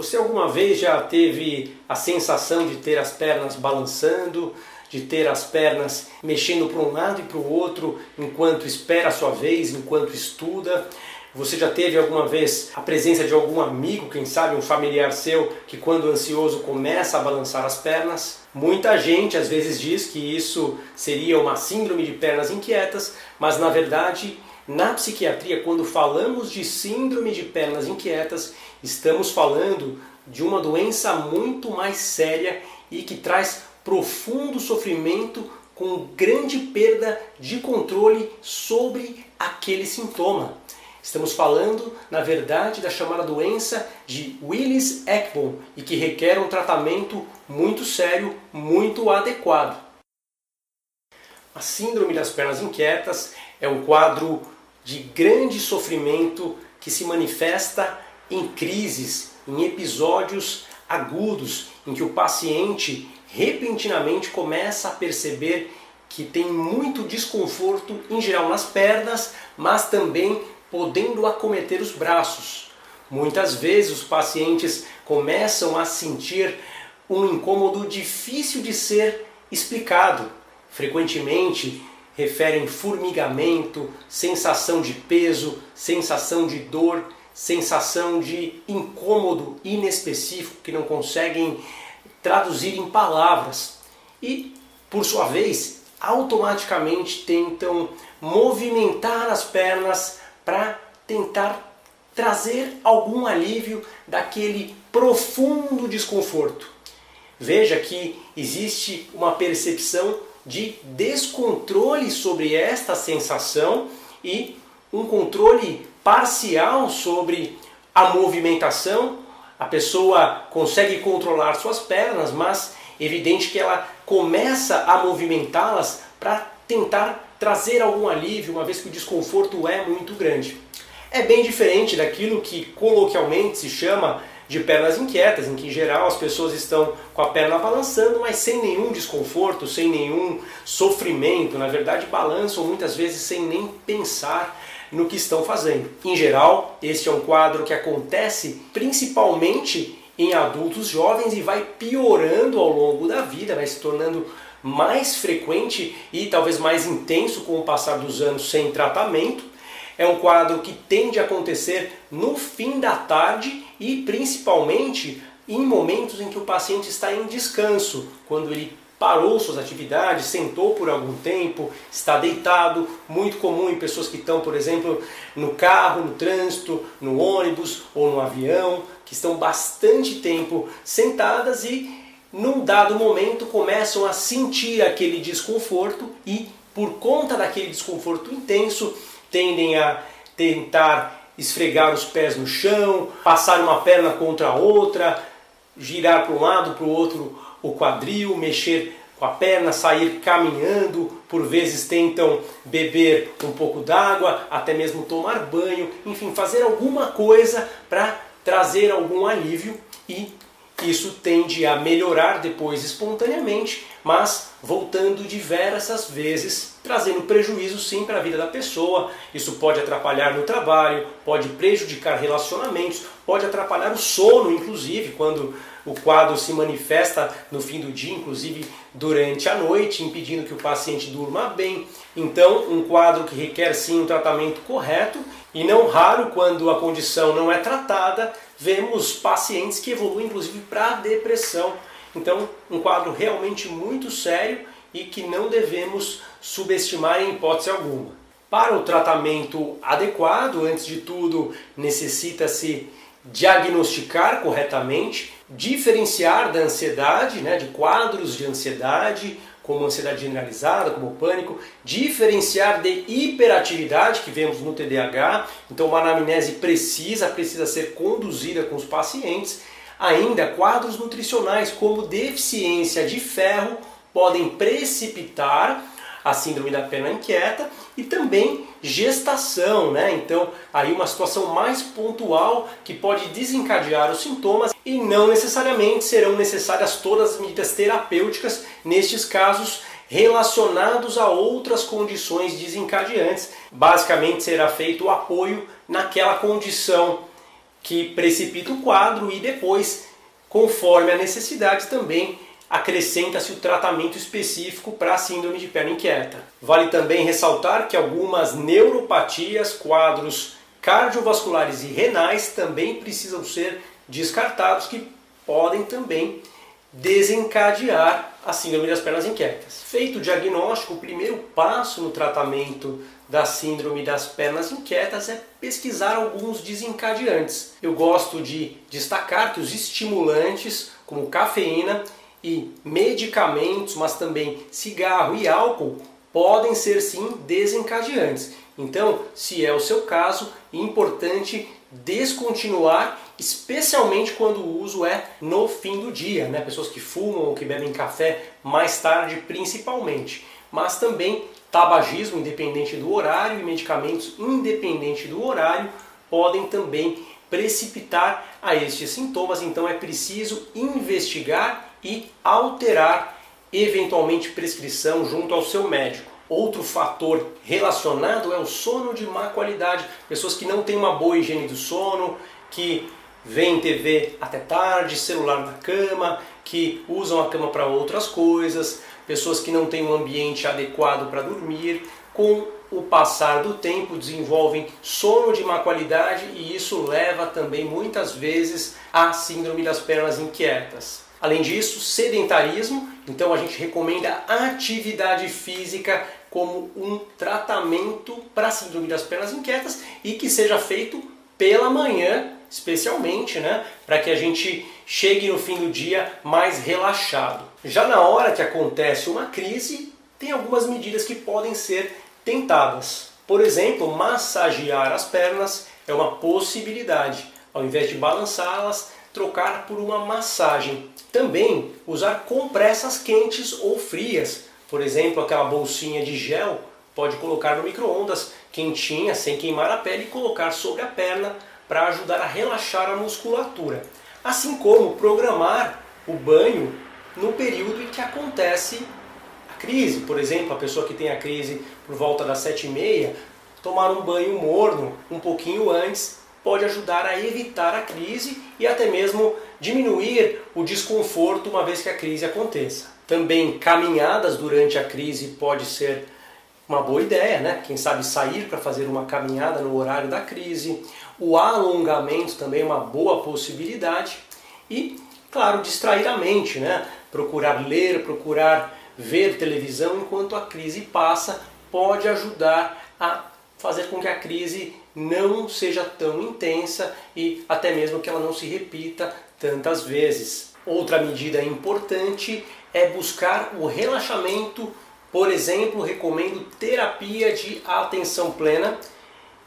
Você alguma vez já teve a sensação de ter as pernas balançando, de ter as pernas mexendo para um lado e para o outro enquanto espera a sua vez, enquanto estuda? Você já teve alguma vez a presença de algum amigo, quem sabe um familiar seu, que quando ansioso começa a balançar as pernas? Muita gente às vezes diz que isso seria uma síndrome de pernas inquietas, mas na verdade, na psiquiatria, quando falamos de síndrome de pernas inquietas, estamos falando de uma doença muito mais séria e que traz profundo sofrimento com grande perda de controle sobre aquele sintoma. Estamos falando, na verdade, da chamada doença de Willis-Ekbom e que requer um tratamento muito sério, muito adequado. A síndrome das pernas inquietas é um quadro de grande sofrimento que se manifesta em crises, em episódios agudos em que o paciente repentinamente começa a perceber que tem muito desconforto em geral nas pernas, mas também podendo acometer os braços. Muitas vezes os pacientes começam a sentir um incômodo difícil de ser explicado. Frequentemente referem formigamento, sensação de peso, sensação de dor, sensação de incômodo inespecífico que não conseguem traduzir em palavras. E, por sua vez, automaticamente tentam movimentar as pernas para tentar trazer algum alívio daquele profundo desconforto. Veja que existe uma percepção de descontrole sobre esta sensação e um controle parcial sobre a movimentação. A pessoa consegue controlar suas pernas, mas é evidente que ela começa a movimentá-las para tentar trazer algum alívio, uma vez que o desconforto é muito grande. É bem diferente daquilo que coloquialmente se chama de pernas inquietas, em que em geral as pessoas estão com a perna balançando, mas sem nenhum desconforto, sem nenhum sofrimento, na verdade balançam muitas vezes sem nem pensar no que estão fazendo. Em geral, este é um quadro que acontece principalmente em adultos jovens e vai piorando ao longo da vida, vai se tornando mais frequente e talvez mais intenso com o passar dos anos sem tratamento. É um quadro que tende a acontecer no fim da tarde e principalmente em momentos em que o paciente está em descanso, quando ele parou suas atividades, sentou por algum tempo, está deitado, muito comum em pessoas que estão, por exemplo, no carro, no trânsito, no ônibus ou no avião, que estão bastante tempo sentadas e num dado momento começam a sentir aquele desconforto e, por conta daquele desconforto intenso, tendem a tentar esfregar os pés no chão, passar uma perna contra a outra, girar para um lado, para o outro o quadril, mexer com a perna, sair caminhando, por vezes tentam beber um pouco d'água, até mesmo tomar banho, enfim, fazer alguma coisa para trazer algum alívio e isso tende a melhorar depois espontaneamente, mas voltando diversas vezes, trazendo prejuízo sim para a vida da pessoa. Isso pode atrapalhar no trabalho, pode prejudicar relacionamentos, pode atrapalhar o sono, inclusive, quando o quadro se manifesta no fim do dia, inclusive durante a noite, impedindo que o paciente durma bem. Então, um quadro que requer sim um tratamento correto e não raro, quando a condição não é tratada, vemos pacientes que evoluem inclusive para depressão. Então, um quadro realmente muito sério e que não devemos subestimar em hipótese alguma. Para o tratamento adequado, antes de tudo, necessita-se diagnosticar corretamente, diferenciar da ansiedade, né, de quadros de ansiedade, como ansiedade generalizada, como pânico, diferenciar de hiperatividade que vemos no TDAH. Então, uma anamnese precisa, precisa ser conduzida com os pacientes. Ainda, quadros nutricionais como deficiência de ferro podem precipitar a síndrome da perna inquieta e também gestação, né? Então, aí uma situação mais pontual que pode desencadear os sintomas e não necessariamente serão necessárias todas as medidas terapêuticas nestes casos relacionados a outras condições desencadeantes. Basicamente será feito o apoio naquela condição que precipita o quadro e depois, conforme a necessidade, também acrescenta-se o tratamento específico para a síndrome de perna inquieta. Vale também ressaltar que algumas neuropatias, quadros cardiovasculares e renais também precisam ser descartados, que podem também desencadear a síndrome das pernas inquietas. Feito o diagnóstico, o primeiro passo no tratamento da síndrome das pernas inquietas é pesquisar alguns desencadeantes. Eu gosto de destacar que os estimulantes, como cafeína e medicamentos, mas também cigarro e álcool, podem ser sim desencadeantes. Então, se é o seu caso, é importante descontinuar, especialmente quando o uso é no fim do dia, né? Pessoas que fumam ou que bebem café mais tarde, principalmente. Mas também tabagismo, independente do horário, e medicamentos, independente do horário, podem também precipitar a estes sintomas. Então é preciso investigar e alterar eventualmente prescrição junto ao seu médico. Outro fator relacionado é o sono de má qualidade. Pessoas que não têm uma boa higiene do sono, que veem TV até tarde, celular na cama, que usam a cama para outras coisas, pessoas que não têm um ambiente adequado para dormir, com o passar do tempo desenvolvem sono de má qualidade e isso leva também muitas vezes à síndrome das pernas inquietas. Além disso, sedentarismo, então a gente recomenda atividade física como um tratamento para a síndrome das pernas inquietas e que seja feito pela manhã, especialmente, né, para que a gente chegue no fim do dia mais relaxado. Já na hora que acontece uma crise, tem algumas medidas que podem ser tentadas. Por exemplo, massagear as pernas é uma possibilidade. Ao invés de balançá-las, trocar por uma massagem. Também usar compressas quentes ou frias. Por exemplo, aquela bolsinha de gel pode colocar no micro-ondas quentinha, sem queimar a pele, e colocar sobre a perna para ajudar a relaxar a musculatura. Assim como programar o banho no período em que acontece a crise. Por exemplo, a pessoa que tem a crise por volta das sete e meia, tomar um banho morno um pouquinho antes pode ajudar a evitar a crise e até mesmo diminuir o desconforto uma vez que a crise aconteça. Também caminhadas durante a crise pode ser uma boa ideia, né? Quem sabe sair para fazer uma caminhada no horário da crise. O alongamento também é uma boa possibilidade. E, claro, distrair a mente, né? Procurar ler, procurar ver televisão enquanto a crise passa pode ajudar a fazer com que a crise não seja tão intensa e até mesmo que ela não se repita tantas vezes. Outra medida importante é buscar o relaxamento, por exemplo, recomendo terapia de atenção plena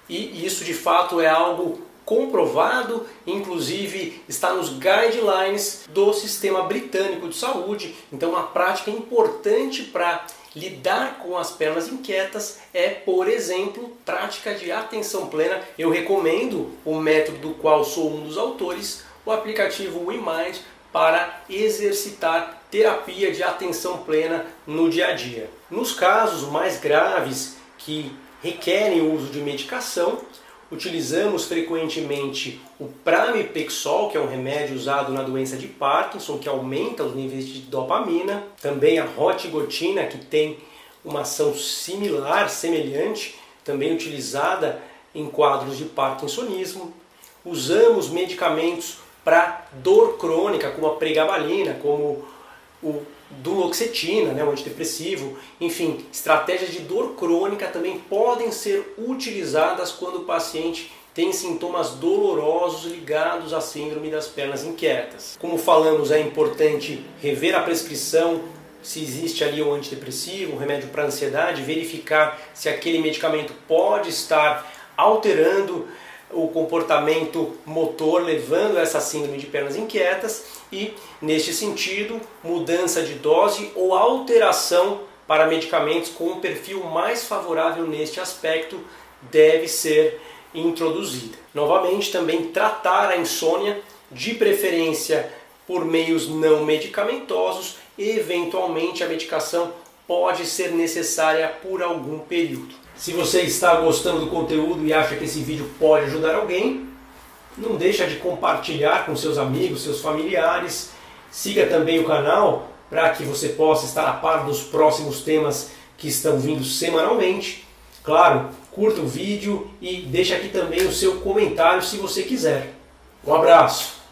e isso de fato é algo comprovado, inclusive está nos guidelines do sistema britânico de saúde. Então, uma prática importante para lidar com as pernas inquietas é, por exemplo, prática de atenção plena. Eu recomendo o método do qual sou um dos autores, o aplicativo WeMind, para exercitar terapia de atenção plena no dia a dia. Nos casos mais graves que requerem o uso de medicação, utilizamos frequentemente o pramipexol, que é um remédio usado na doença de Parkinson, que aumenta os níveis de dopamina, também a rotigotina, que tem uma ação similar, semelhante, também utilizada em quadros de parkinsonismo. Usamos medicamentos para dor crônica, como a pregabalina, como o duloxetina, né, o antidepressivo, enfim, estratégias de dor crônica também podem ser utilizadas quando o paciente tem sintomas dolorosos ligados à síndrome das pernas inquietas. Como falamos, é importante rever a prescrição, se existe ali um antidepressivo, um remédio para ansiedade, verificar se aquele medicamento pode estar alterando o comportamento motor, levando a essa síndrome de pernas inquietas e, neste sentido, mudança de dose ou alteração para medicamentos com um perfil mais favorável neste aspecto deve ser introduzida. Novamente, também tratar a insônia, de preferência por meios não medicamentosos, eventualmente a medicação pode ser necessária por algum período. Se você está gostando do conteúdo e acha que esse vídeo pode ajudar alguém, não deixa de compartilhar com seus amigos, seus familiares. Siga também o canal para que você possa estar a par dos próximos temas que estão vindo semanalmente. Claro, curta o vídeo e deixe aqui também o seu comentário se você quiser. Um abraço!